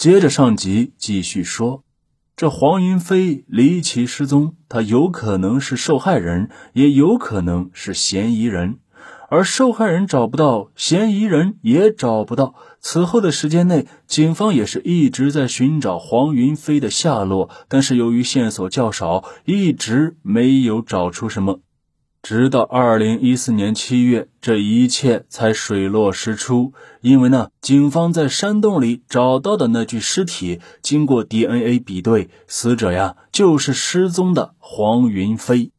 接着上集继续说，这黄云飞离奇失踪，他有可能是受害人，也有可能是嫌疑人。而受害人找不到，嫌疑人也找不到。此后的时间内，警方也是一直在寻找黄云飞的下落，但是由于线索较少，一直没有找出什么。直到二零一四年七月，这一切才水落石出。因为呢，警方在山洞里找到的那具尸体，经过 DNA 比对，死者呀就是失踪的黄云飞。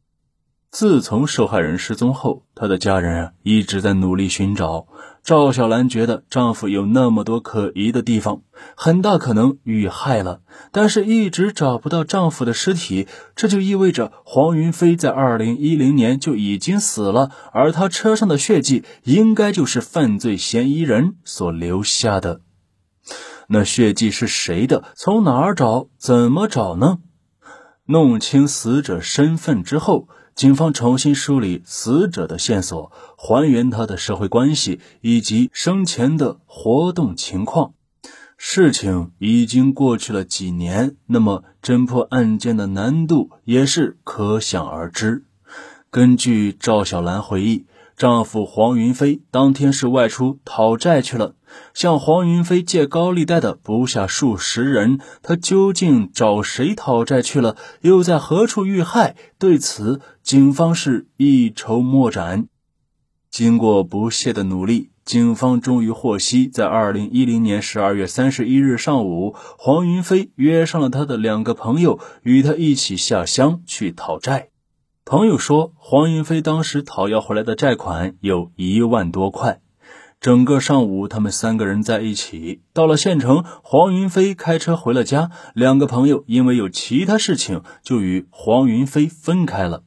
自从受害人失踪后，他的家人啊一直在努力寻找。赵小兰觉得丈夫有那么多可疑的地方，很大可能遇害了，但是一直找不到丈夫的尸体，这就意味着黄云飞在二零一零年就已经死了，而他车上的血迹应该就是犯罪嫌疑人所留下的。那血迹是谁的？从哪儿找？怎么找呢？弄清死者身份之后。警方重新梳理死者的线索，还原他的社会关系以及生前的活动情况。事情已经过去了几年，那么侦破案件的难度也是可想而知。根据赵小兰回忆。丈夫黄云飞当天是外出讨债去了，向黄云飞借高利贷的不下数十人，他究竟找谁讨债去了？又在何处遇害？对此，警方是一筹莫展。经过不懈的努力，警方终于获悉，在二零一零年十二月三十一日上午，黄云飞约上了他的两个朋友，与他一起下乡去讨债。朋友说，黄云飞当时讨要回来的债款有一万多块。整个上午，他们三个人在一起。到了县城，黄云飞开车回了家。两个朋友因为有其他事情，就与黄云飞分开了。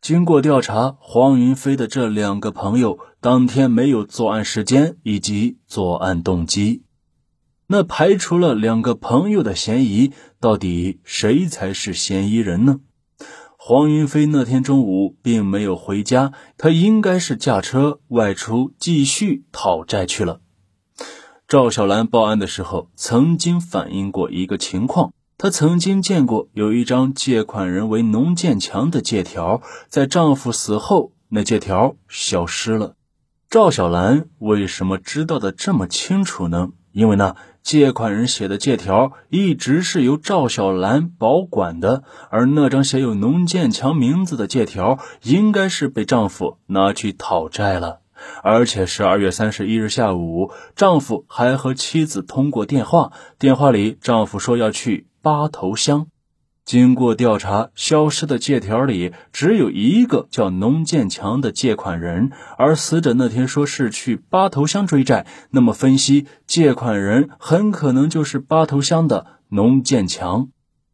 经过调查，黄云飞的这两个朋友当天没有作案时间以及作案动机。那排除了两个朋友的嫌疑，到底谁才是嫌疑人呢？黄云飞那天中午并没有回家，他应该是驾车外出继续讨债去了。赵小兰报案的时候曾经反映过一个情况，她曾经见过有一张借款人为农建强的借条，在丈夫死后，那借条消失了。赵小兰为什么知道的这么清楚呢？因为呢。借款人写的借条一直是由赵小兰保管的，而那张写有农建强名字的借条，应该是被丈夫拿去讨债了。而且十二月三十一日下午，丈夫还和妻子通过电话，电话里丈夫说要去八头乡。经过调查，消失的借条里只有一个叫农建强的借款人，而死者那天说是去八头乡追债，那么分析，借款人很可能就是八头乡的农建强。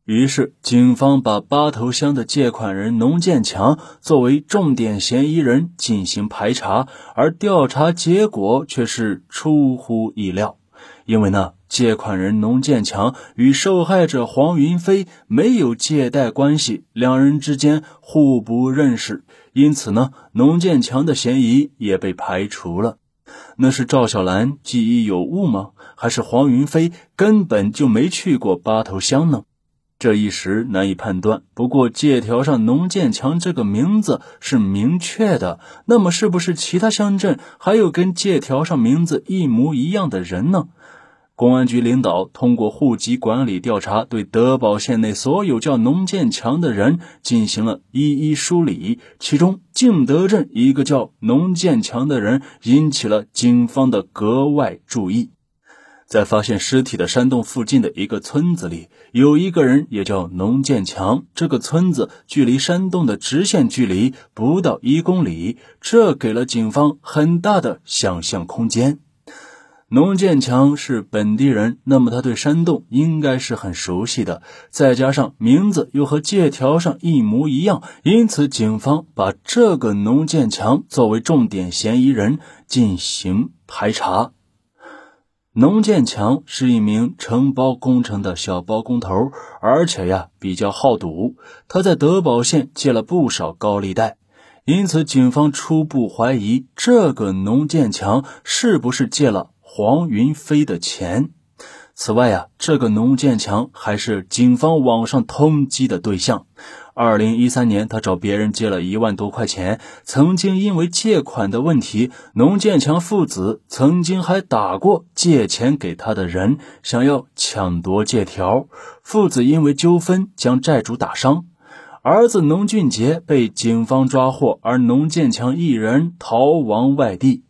于是，警方把八头乡的借款人农建强作为重点嫌疑人进行排查，而调查结果却是出乎意料，因为呢。借款人农建强与受害者黄云飞没有借贷关系，两人之间互不认识，因此呢，农建强的嫌疑也被排除了。那是赵小兰记忆有误吗？还是黄云飞根本就没去过八头乡呢？这一时难以判断。不过借条上农建强这个名字是明确的，那么是不是其他乡镇还有跟借条上名字一模一样的人呢？公安局领导通过户籍管理调查，对德保县内所有叫农建强的人进行了一一梳理。其中，敬德镇一个叫农建强的人引起了警方的格外注意。在发现尸体的山洞附近的一个村子里，有一个人也叫农建强。这个村子距离山洞的直线距离不到一公里，这给了警方很大的想象空间。农建强是本地人，那么他对山洞应该是很熟悉的。再加上名字又和借条上一模一样，因此警方把这个农建强作为重点嫌疑人进行排查。农建强是一名承包工程的小包工头，而且呀比较好赌，他在德保县借了不少高利贷，因此警方初步怀疑这个农建强是不是借了。黄云飞的钱，此外呀，这个农建强还是警方网上通缉的对象。二零一三年，他找别人借了一万多块钱。曾经因为借款的问题，农建强父子曾经还打过借钱给他的人，想要抢夺借条。父子因为纠纷将债主打伤，儿子农俊杰被警方抓获，而农建强一人逃亡外地。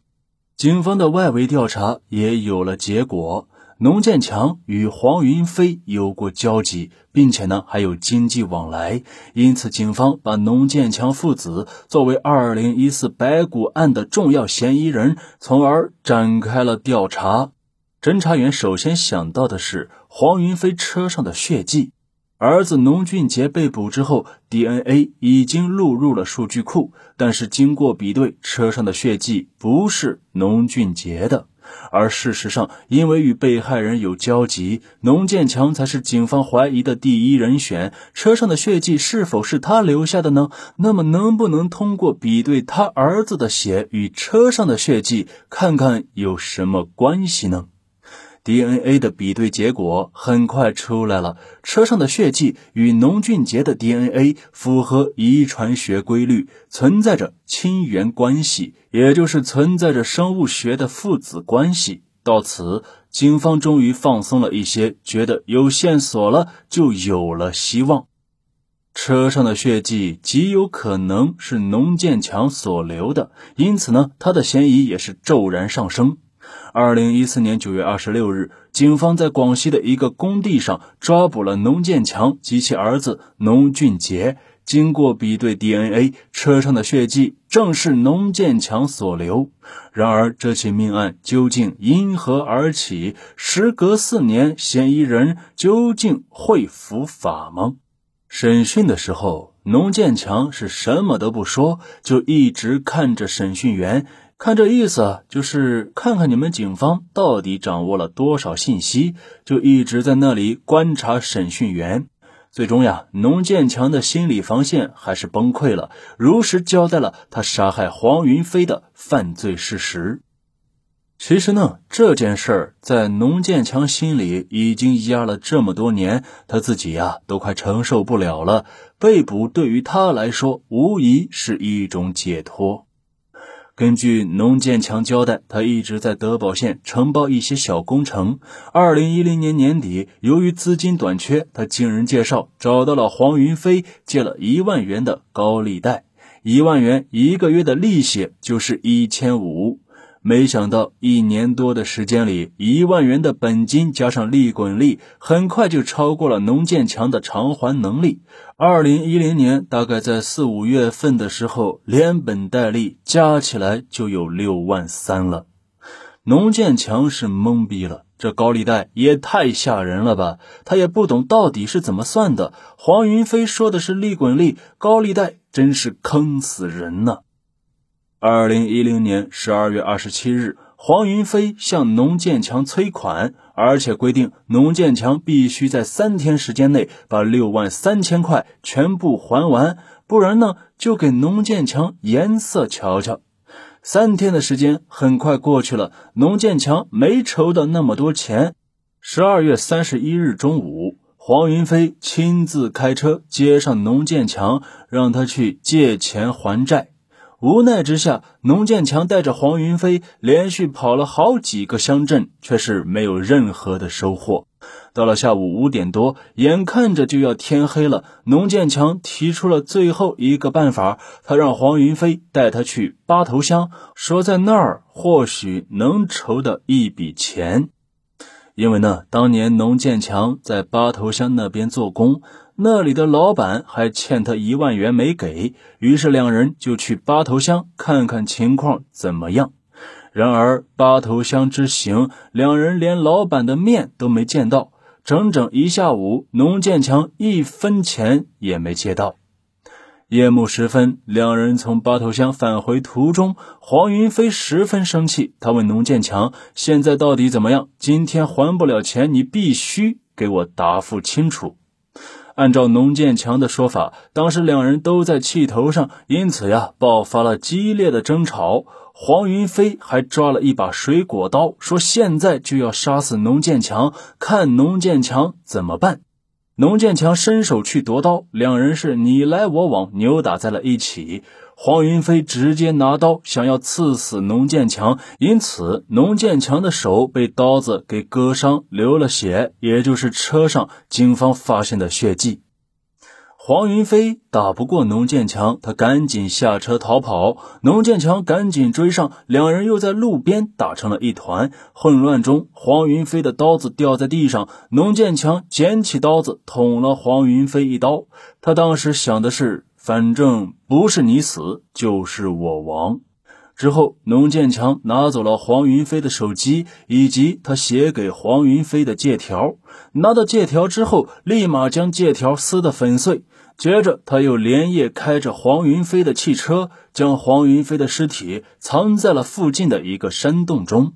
警方的外围调查也有了结果。农建强与黄云飞有过交集，并且呢还有经济往来，因此警方把农建强父子作为二零一四白骨案的重要嫌疑人，从而展开了调查。侦查员首先想到的是黄云飞车上的血迹。儿子农俊杰被捕之后，DNA 已经录入了数据库，但是经过比对，车上的血迹不是农俊杰的。而事实上，因为与被害人有交集，农建强才是警方怀疑的第一人选。车上的血迹是否是他留下的呢？那么，能不能通过比对他儿子的血与车上的血迹，看看有什么关系呢？DNA 的比对结果很快出来了，车上的血迹与农俊杰的 DNA 符合遗传学规律，存在着亲缘关系，也就是存在着生物学的父子关系。到此，警方终于放松了一些，觉得有线索了，就有了希望。车上的血迹极有可能是农建强所留的，因此呢，他的嫌疑也是骤然上升。二零一四年九月二十六日，警方在广西的一个工地上抓捕了农建强及其儿子农俊杰。经过比对 DNA，车上的血迹正是农建强所留。然而，这起命案究竟因何而起？时隔四年，嫌疑人究竟会伏法吗？审讯的时候，农建强是什么都不说，就一直看着审讯员。看这意思，就是看看你们警方到底掌握了多少信息，就一直在那里观察审讯员。最终呀，农建强的心理防线还是崩溃了，如实交代了他杀害黄云飞的犯罪事实。其实呢，这件事儿在农建强心里已经压了这么多年，他自己呀都快承受不了了。被捕对于他来说，无疑是一种解脱。根据农建强交代，他一直在德保县承包一些小工程。二零一零年年底，由于资金短缺，他经人介绍找到了黄云飞，借了一万元的高利贷，一万元一个月的利息就是一千五。没想到一年多的时间里，一万元的本金加上利滚利，很快就超过了农建强的偿还能力。二零一零年，大概在四五月份的时候，连本带利加起来就有六万三了。农建强是懵逼了，这高利贷也太吓人了吧！他也不懂到底是怎么算的。黄云飞说的是利滚利，高利贷真是坑死人呢。二零一零年十二月二十七日，黄云飞向农建强催款，而且规定农建强必须在三天时间内把六万三千块全部还完，不然呢就给农建强颜色瞧瞧。三天的时间很快过去了，农建强没筹到那么多钱。十二月三十一日中午，黄云飞亲自开车接上农建强，让他去借钱还债。无奈之下，农建强带着黄云飞连续跑了好几个乡镇，却是没有任何的收获。到了下午五点多，眼看着就要天黑了，农建强提出了最后一个办法，他让黄云飞带他去八头乡，说在那儿或许能筹到一笔钱。因为呢，当年农建强在八头乡那边做工。那里的老板还欠他一万元没给，于是两人就去八头乡看看情况怎么样。然而八头乡之行，两人连老板的面都没见到，整整一下午，农建强一分钱也没借到。夜幕时分，两人从八头乡返回途中，黄云飞十分生气，他问农建强：“现在到底怎么样？今天还不了钱，你必须给我答复清楚。”按照农建强的说法，当时两人都在气头上，因此呀，爆发了激烈的争吵。黄云飞还抓了一把水果刀，说现在就要杀死农建强，看农建强怎么办。农建强伸手去夺刀，两人是你来我往，扭打在了一起。黄云飞直接拿刀想要刺死农建强，因此农建强的手被刀子给割伤，流了血，也就是车上警方发现的血迹。黄云飞打不过农建强，他赶紧下车逃跑。农建强赶紧追上，两人又在路边打成了一团。混乱中，黄云飞的刀子掉在地上，农建强捡起刀子捅了黄云飞一刀。他当时想的是，反正不是你死，就是我亡。之后，农建强拿走了黄云飞的手机以及他写给黄云飞的借条。拿到借条之后，立马将借条撕得粉碎。接着，他又连夜开着黄云飞的汽车，将黄云飞的尸体藏在了附近的一个山洞中。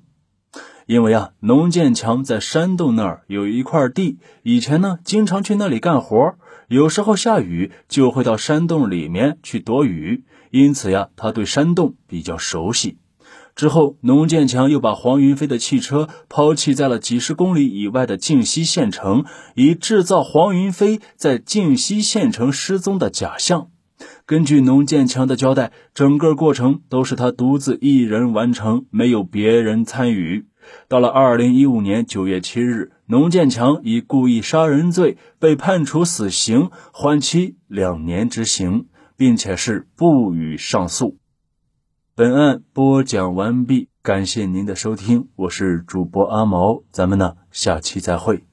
因为啊，农建强在山洞那儿有一块地，以前呢经常去那里干活，有时候下雨就会到山洞里面去躲雨。因此呀，他对山洞比较熟悉。之后，农建强又把黄云飞的汽车抛弃在了几十公里以外的靖西县城，以制造黄云飞在靖西县城失踪的假象。根据农建强的交代，整个过程都是他独自一人完成，没有别人参与。到了二零一五年九月七日，农建强以故意杀人罪被判处死刑，缓期两年执行。并且是不予上诉。本案播讲完毕，感谢您的收听，我是主播阿毛，咱们呢下期再会。